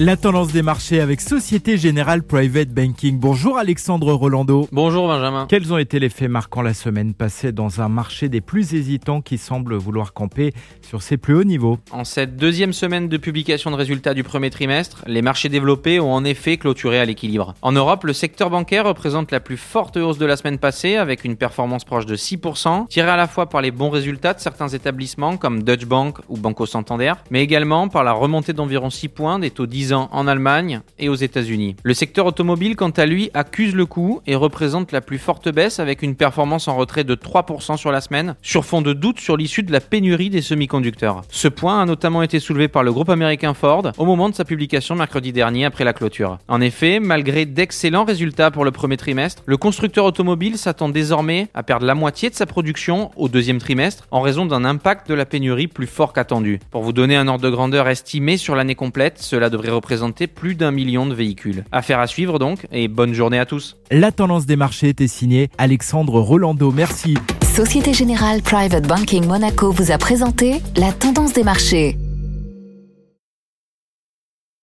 La tendance des marchés avec Société Générale Private Banking. Bonjour Alexandre Rolando. Bonjour Benjamin. Quels ont été les faits marquants la semaine passée dans un marché des plus hésitants qui semble vouloir camper sur ses plus hauts niveaux? En cette deuxième semaine de publication de résultats du premier trimestre, les marchés développés ont en effet clôturé à l'équilibre. En Europe, le secteur bancaire représente la plus forte hausse de la semaine passée avec une performance proche de 6%, tirée à la fois par les bons résultats de certains établissements comme Deutsche Bank ou Banco Santander, mais également par la remontée d'environ 6 points des taux 10 en Allemagne et aux États-Unis. Le secteur automobile, quant à lui, accuse le coup et représente la plus forte baisse avec une performance en retrait de 3% sur la semaine, sur fond de doute sur l'issue de la pénurie des semi-conducteurs. Ce point a notamment été soulevé par le groupe américain Ford au moment de sa publication mercredi dernier après la clôture. En effet, malgré d'excellents résultats pour le premier trimestre, le constructeur automobile s'attend désormais à perdre la moitié de sa production au deuxième trimestre en raison d'un impact de la pénurie plus fort qu'attendu. Pour vous donner un ordre de grandeur estimé sur l'année complète, cela devrait représenter plus d'un million de véhicules. Affaire à suivre donc, et bonne journée à tous. La tendance des marchés était signée Alexandre Rolando. Merci. Société Générale Private Banking Monaco vous a présenté la tendance des marchés.